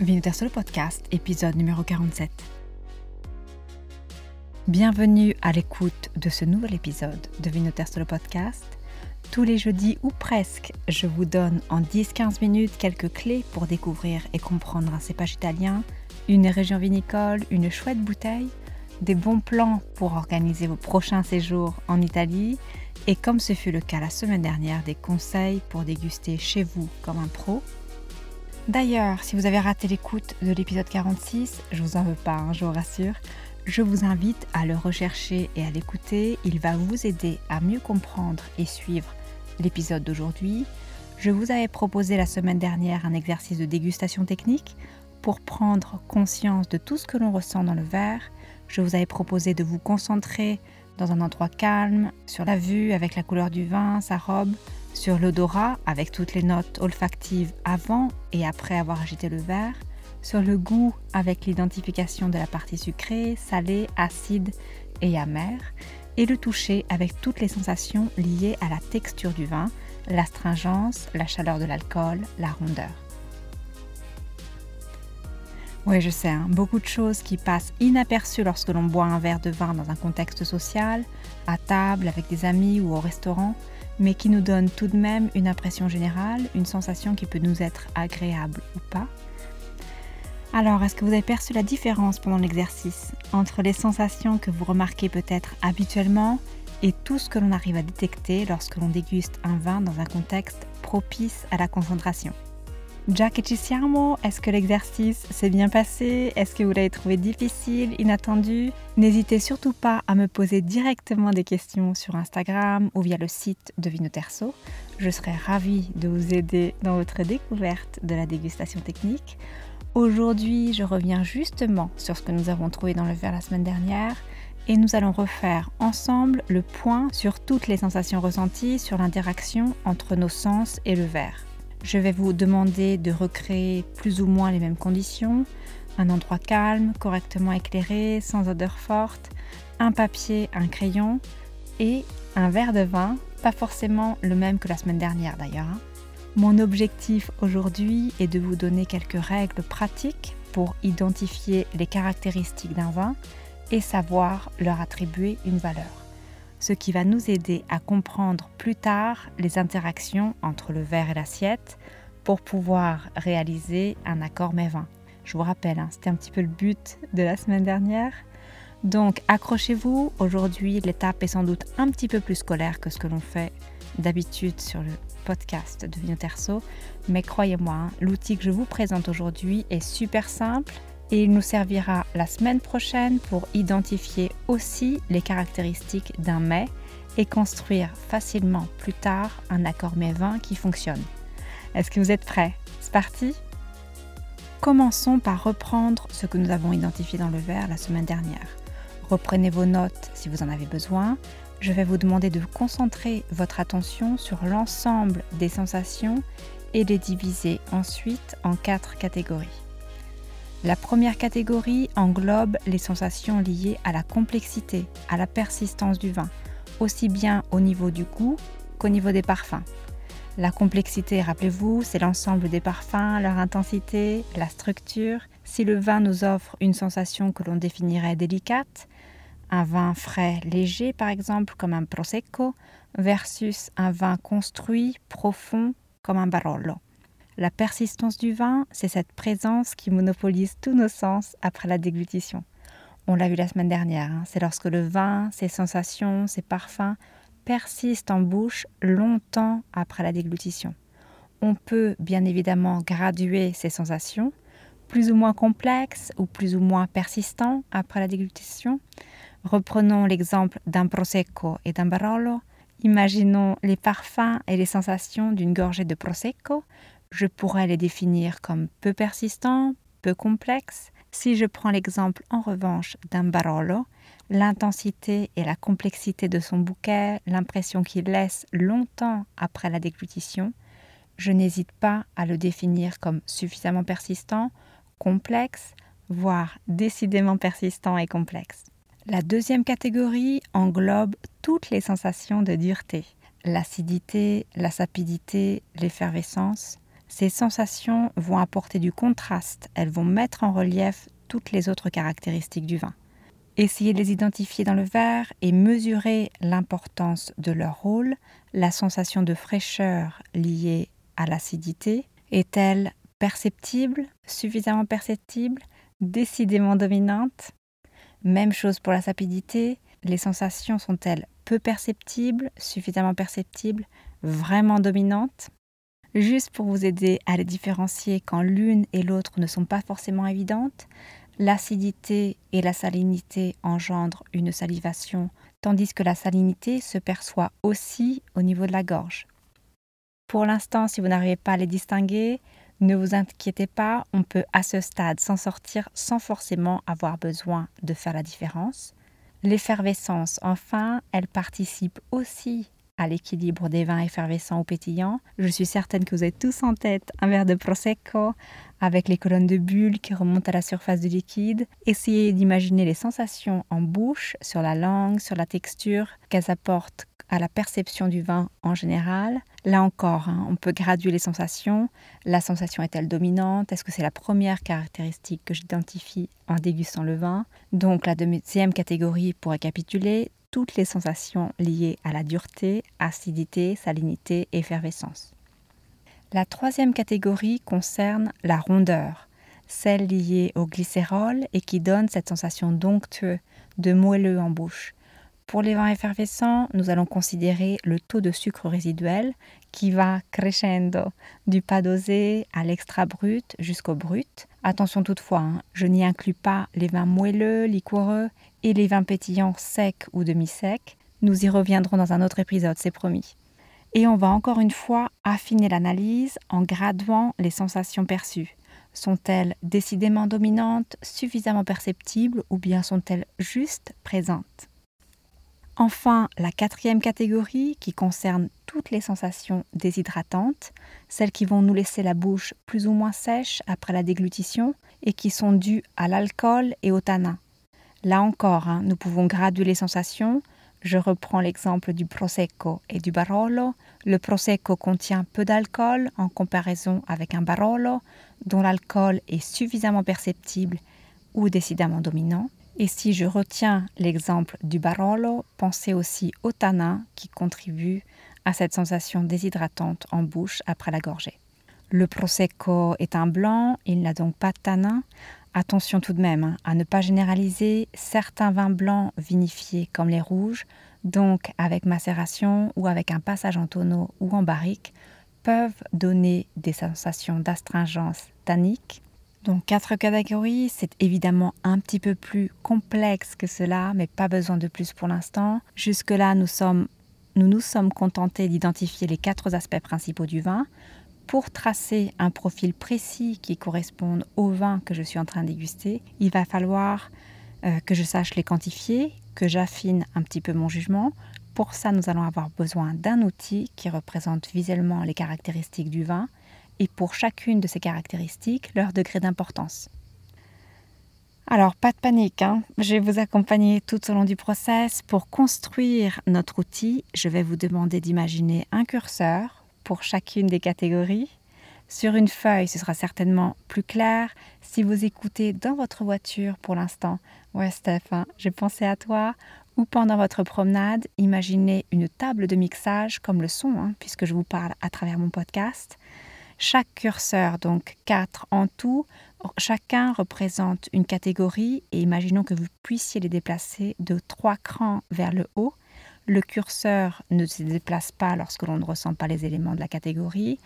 Sur le podcast, épisode numéro 47. Bienvenue à l'écoute de ce nouvel épisode de sur le podcast. Tous les jeudis ou presque, je vous donne en 10-15 minutes quelques clés pour découvrir et comprendre un cépage italien, une région vinicole, une chouette bouteille, des bons plans pour organiser vos prochains séjours en Italie et comme ce fut le cas la semaine dernière, des conseils pour déguster chez vous comme un pro D'ailleurs, si vous avez raté l'écoute de l'épisode 46, je vous en veux pas, hein, je vous rassure, je vous invite à le rechercher et à l'écouter. Il va vous aider à mieux comprendre et suivre l'épisode d'aujourd'hui. Je vous avais proposé la semaine dernière un exercice de dégustation technique pour prendre conscience de tout ce que l'on ressent dans le verre. Je vous avais proposé de vous concentrer dans un endroit calme, sur la vue avec la couleur du vin, sa robe, sur l'odorat avec toutes les notes olfactives avant et après avoir agité le verre, sur le goût avec l'identification de la partie sucrée, salée, acide et amère, et le toucher avec toutes les sensations liées à la texture du vin, l'astringence, la chaleur de l'alcool, la rondeur. Oui, je sais, hein, beaucoup de choses qui passent inaperçues lorsque l'on boit un verre de vin dans un contexte social, à table, avec des amis ou au restaurant, mais qui nous donne tout de même une impression générale, une sensation qui peut nous être agréable ou pas. Alors, est-ce que vous avez perçu la différence pendant l'exercice entre les sensations que vous remarquez peut-être habituellement et tout ce que l'on arrive à détecter lorsque l'on déguste un vin dans un contexte propice à la concentration? Già che ci siamo, est-ce que l'exercice s'est bien passé? Est-ce que vous l'avez trouvé difficile, inattendu? N'hésitez surtout pas à me poser directement des questions sur Instagram ou via le site de Vinoterso. Je serai ravie de vous aider dans votre découverte de la dégustation technique. Aujourd'hui, je reviens justement sur ce que nous avons trouvé dans le verre la semaine dernière et nous allons refaire ensemble le point sur toutes les sensations ressenties, sur l'interaction entre nos sens et le verre. Je vais vous demander de recréer plus ou moins les mêmes conditions, un endroit calme, correctement éclairé, sans odeur forte, un papier, un crayon et un verre de vin, pas forcément le même que la semaine dernière d'ailleurs. Hein. Mon objectif aujourd'hui est de vous donner quelques règles pratiques pour identifier les caractéristiques d'un vin et savoir leur attribuer une valeur ce qui va nous aider à comprendre plus tard les interactions entre le verre et l'assiette pour pouvoir réaliser un accord mets-vin. Je vous rappelle, hein, c'était un petit peu le but de la semaine dernière. Donc accrochez-vous, aujourd'hui l'étape est sans doute un petit peu plus scolaire que ce que l'on fait d'habitude sur le podcast de Vinoterso, mais croyez-moi, hein, l'outil que je vous présente aujourd'hui est super simple et il nous servira la semaine prochaine pour identifier aussi les caractéristiques d'un mets et construire facilement plus tard un accord mets vin qui fonctionne. Est-ce que vous êtes prêts? C'est parti Commençons par reprendre ce que nous avons identifié dans le verre la semaine dernière. Reprenez vos notes si vous en avez besoin. Je vais vous demander de concentrer votre attention sur l'ensemble des sensations et les diviser ensuite en quatre catégories. La première catégorie englobe les sensations liées à la complexité, à la persistance du vin, aussi bien au niveau du goût qu'au niveau des parfums. La complexité, rappelez-vous, c'est l'ensemble des parfums, leur intensité, la structure. Si le vin nous offre une sensation que l'on définirait délicate, un vin frais léger par exemple comme un prosecco, versus un vin construit, profond comme un barolo. La persistance du vin, c'est cette présence qui monopolise tous nos sens après la déglutition. On l'a vu la semaine dernière, hein. c'est lorsque le vin, ses sensations, ses parfums persistent en bouche longtemps après la déglutition. On peut bien évidemment graduer ces sensations, plus ou moins complexes ou plus ou moins persistants après la déglutition. Reprenons l'exemple d'un prosecco et d'un barolo. Imaginons les parfums et les sensations d'une gorgée de prosecco je pourrais les définir comme peu persistants, peu complexes. Si je prends l'exemple en revanche d'un Barolo, l'intensité et la complexité de son bouquet, l'impression qu'il laisse longtemps après la déglutition, je n'hésite pas à le définir comme suffisamment persistant, complexe, voire décidément persistant et complexe. La deuxième catégorie englobe toutes les sensations de dureté, l'acidité, la sapidité, l'effervescence, Ces sensations vont apporter du contraste, elles vont mettre en relief toutes les autres caractéristiques du vin. Essayez de les identifier dans le verre et mesurer l'importance de leur rôle. La sensation de fraîcheur liée à l'acidité est-elle perceptible, suffisamment perceptible, décidément dominante? Même chose pour la sapidité. Les sensations sont-elles peu perceptibles, suffisamment perceptibles, vraiment dominantes? Juste pour vous aider à les différencier quand l'une et l'autre ne sont pas forcément évidentes, L'acidité et la salinité engendrent une salivation, tandis que la salinité se perçoit aussi au niveau de la gorge. Pour l'instant, si vous n'arrivez pas à les distinguer, ne vous inquiétez pas, on peut à ce stade s'en sortir sans forcément avoir besoin de faire la différence. L'effervescence, enfin, elle participe aussi à l'équilibre des vins effervescents ou pétillants. Je suis certaine que vous avez tous en tête un verre de Prosecco avec les colonnes de bulles qui remontent à la surface du liquide. Essayez d'imaginer les sensations en bouche, sur la langue, sur la texture qu'elles apportent à la perception du vin en général. Là encore, hein, on peut graduer les sensations. La sensation est-elle dominante? Est-ce que c'est la première caractéristique que j'identifie en dégustant le vin? Donc la deuxième catégorie, pour récapituler, toutes les sensations liées à la dureté, acidité, salinité, effervescence. La troisième catégorie concerne la rondeur, celle liée au glycérol et qui donne cette sensation donctueuse de moelleux en bouche. Pour les vins effervescents, nous allons considérer le taux de sucre résiduel qui va crescendo du pas dosé à l'extra brut jusqu'au brut. Attention toutefois, hein, je n'y inclus pas les vins moelleux, liquoreux et les vins pétillants secs ou demi-secs. Nous y reviendrons dans un autre épisode, c'est promis. Et on va encore une fois affiner l'analyse en graduant les sensations perçues. Sont-elles décidément dominantes, suffisamment perceptibles ou bien sont-elles juste présentes? Enfin, la quatrième catégorie qui concerne toutes les sensations déshydratantes, celles qui vont nous laisser la bouche plus ou moins sèche après la déglutition et qui sont dues à l'alcool et au tanin. Là encore, hein, nous pouvons graduer les sensations. Je reprends l'exemple du Prosecco et du Barolo. Le Prosecco contient peu d'alcool en comparaison avec un Barolo dont l'alcool est suffisamment perceptible ou décidément dominant. Et si je retiens l'exemple du Barolo, pensez aussi au tanin qui contribue à cette sensation déshydratante en bouche après la gorgée. Le Prosecco est un blanc, il n'a donc pas de tanin. Attention tout de même hein, à ne pas généraliser certains vins blancs vinifiés comme les rouges, donc avec macération ou avec un passage en tonneau ou en barrique, peuvent donner des sensations d'astringence tannique donc quatre catégories, c'est évidemment un petit peu plus complexe que cela, mais pas besoin de plus pour l'instant. Jusque-là, nous, nous sommes contentés d'identifier les quatre aspects principaux du vin. Pour tracer un profil précis qui corresponde au vin que je suis en train de déguster, il va falloir euh, que je sache les quantifier, que j'affine un petit peu mon jugement. Pour ça, nous allons avoir besoin d'un outil qui représente visuellement les caractéristiques du vin et pour chacune de ces caractéristiques leur degré d'importance. Alors, pas de panique, hein. je vais vous accompagner tout au long du process. Pour construire notre outil, je vais vous demander d'imaginer un curseur pour chacune des catégories. Sur une feuille, ce sera certainement plus clair. Si vous écoutez dans votre voiture pour l'instant, ouais Steph, hein, j'ai pensé à toi, ou pendant votre promenade, imaginez une table de mixage comme le son, hein, puisque je vous parle à travers mon podcast. Chaque curseur, donc quatre en tout, chacun représente une catégorie et imaginons que vous puissiez les déplacer de trois crans vers le haut. Le curseur ne se déplace pas lorsque l'on ne ressent pas les éléments de la catégorie.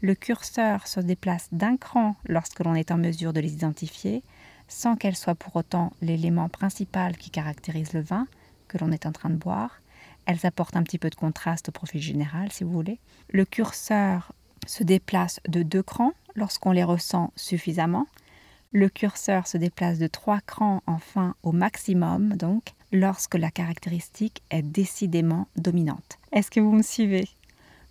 Le curseur se déplace d'un cran lorsque l'on est en mesure de les identifier, sans qu'elle soit pour autant l'élément principal qui caractérise le vin que l'on est en train de boire. Elles apportent un petit peu de contraste au profil général, si vous voulez. Le curseur se déplace de deux crans lorsqu'on les ressent suffisamment. Le curseur se déplace de trois crans enfin au maximum, donc lorsque la caractéristique est décidément dominante. Est-ce que vous me suivez?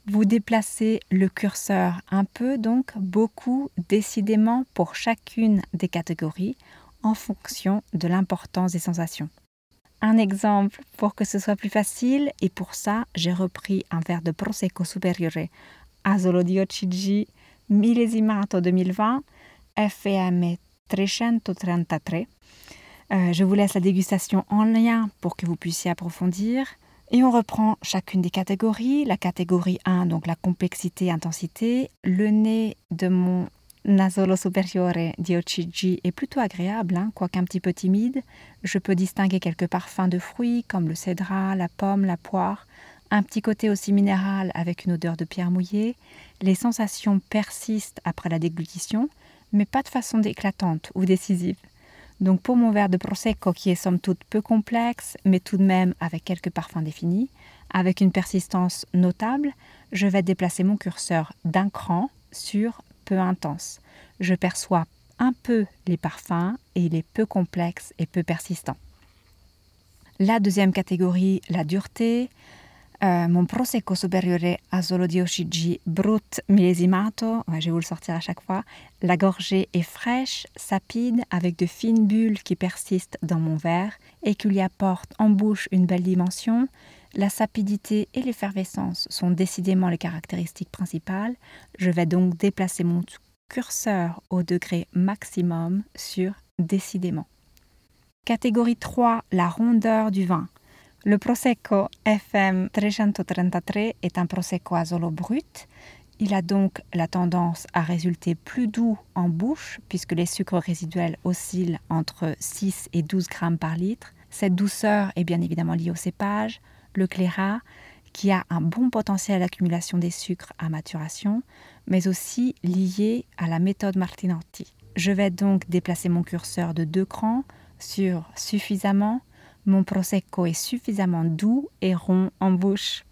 Vous déplacez le curseur un peu, donc beaucoup, décidément pour chacune des catégories en fonction de l'importance des sensations. Un exemple pour que ce soit plus facile, et pour ça, j'ai repris un verre de Prosecco Superiore Asolo di Millesimato 2020 FM 333. Euh, je vous laisse la dégustation en lien pour que vous puissiez approfondir. Et on reprend chacune des catégories. La catégorie 1, donc la complexité, intensité. Le nez de mon Nasolo superiore di est plutôt agréable, hein, quoique un petit peu timide. Je peux distinguer quelques parfums de fruits comme le cédra, la pomme, la poire. Un petit côté aussi minéral avec une odeur de pierre mouillée. Les sensations persistent après la déglutition, mais pas de façon éclatante ou décisive. Donc pour mon verre de Prosecco qui est somme toute peu complexe, mais tout de même avec quelques parfums définis, avec une persistance notable, je vais déplacer mon curseur d'un cran sur peu intense. Je perçois un peu les parfums et il est peu complexe et peu persistant. La deuxième catégorie, la dureté, euh, mon Prosecco Superiore Solo di OCG Brut Millesimato, je vais vous le sortir à chaque fois. La gorgée est fraîche, sapide, avec de fines bulles qui persistent dans mon verre et qui lui apportent en bouche une belle dimension. La sapidité et l'effervescence sont décidément les caractéristiques principales. Je vais donc déplacer mon curseur au degré maximum sur décidément. Catégorie 3, la rondeur du vin. Le Prosecco FM 333 est un Prosecco Asolo brut. Il a donc la tendance à résulter plus doux en bouche puisque les sucres résiduels oscillent entre 6 et 12 grammes par litre. Cette douceur est bien évidemment liée au cépage, le clairat, qui a un bon potentiel d'accumulation des sucres à maturation, mais aussi liée à la méthode Martinotti. Je vais donc déplacer mon curseur de deux crans sur suffisamment mon prosecco est suffisamment doux et rond en bouche.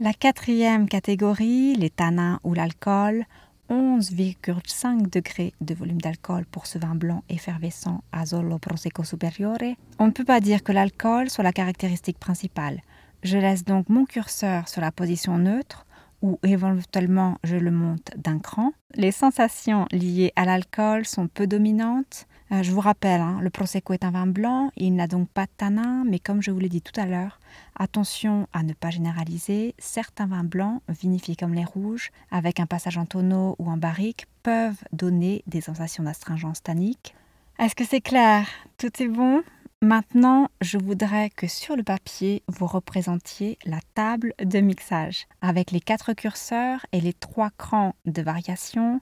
La quatrième catégorie, les tanins ou l'alcool, 11,5 degrés de volume d'alcool pour ce vin blanc effervescent Asolo Prosecco Superiore. On ne peut pas dire que l'alcool soit la caractéristique principale. Je laisse donc mon curseur sur la position neutre ou éventuellement je le monte d'un cran. Les sensations liées à l'alcool sont peu dominantes. Euh, je vous rappelle, hein, le Prosecco est un vin blanc, il n'a donc pas de tanin, mais comme je vous l'ai dit tout à l'heure, attention à ne pas généraliser. Certains vins blancs, vinifiés comme les rouges, avec un passage en tonneau ou en barrique, peuvent donner des sensations d'astringence tannique. Est-ce que c'est clair? Tout est bon? Maintenant, je voudrais que sur le papier, vous représentiez la table de mixage avec les quatre curseurs et les trois crans de variation,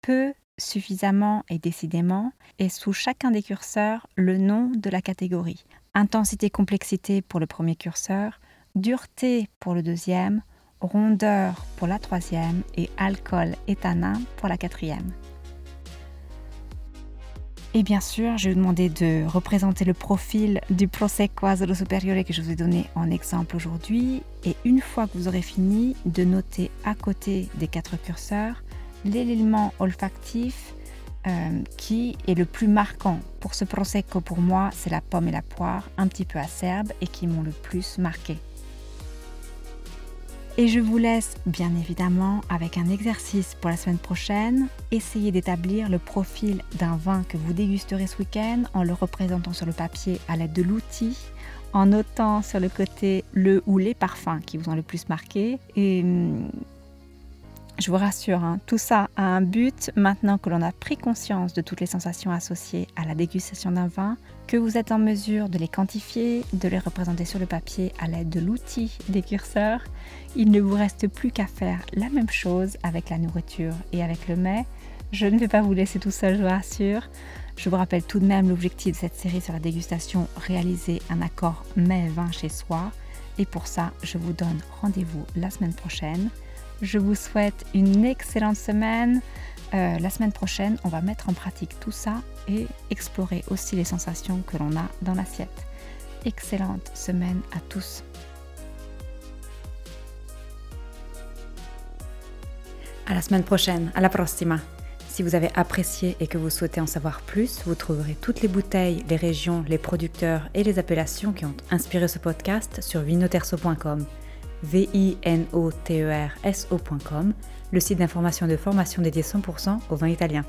peu, suffisamment et décidément, et sous chacun des curseurs, le nom de la catégorie. Intensité-complexité pour le premier curseur, dureté pour le deuxième, rondeur pour la troisième et alcool et tanin pour la quatrième. Et bien sûr, je vais vous demander de représenter le profil du Prosecco Asolo Superiore que je vous ai donné en exemple aujourd'hui. Et une fois que vous aurez fini, de noter à côté des quatre curseurs l'élément olfactif euh, qui est le plus marquant. Pour ce Prosecco, pour moi, c'est la pomme et la poire, un petit peu acerbe et qui m'ont le plus marqué. Et je vous laisse bien évidemment avec un exercice pour la semaine prochaine. Essayez d'établir le profil d'un vin que vous dégusterez ce week-end en le représentant sur le papier à l'aide de l'outil, en notant sur le côté le ou les parfums qui vous ont le plus marqué. Hum, je vous rassure, hein, tout ça a un but maintenant que l'on a pris conscience de toutes les sensations associées à la dégustation d'un vin, que vous êtes en mesure de les quantifier, de les représenter sur le papier à l'aide de l'outil des curseurs. Il ne vous reste plus qu'à faire la même chose avec la nourriture et avec le mets. Je ne vais pas vous laisser tout seul, je vous rassure. Je vous rappelle tout de même l'objectif de cette série sur la dégustation, réaliser un accord mets-vin chez soi. Et pour ça, je vous donne rendez-vous la semaine prochaine. Je vous souhaite une excellente semaine. Euh, la semaine prochaine, on va mettre en pratique tout ça et explorer aussi les sensations que l'on a dans l'assiette. Excellente semaine à tous. À la semaine prochaine, à la prossima. Si vous avez apprécié et que vous souhaitez en savoir plus, vous trouverez toutes les bouteilles, les régions, les producteurs et les appellations qui ont inspiré ce podcast sur vinoterso.com v-i-n-o-t-e-r-s-o.com, le site d'information et de formation dédié 100% au vin italien.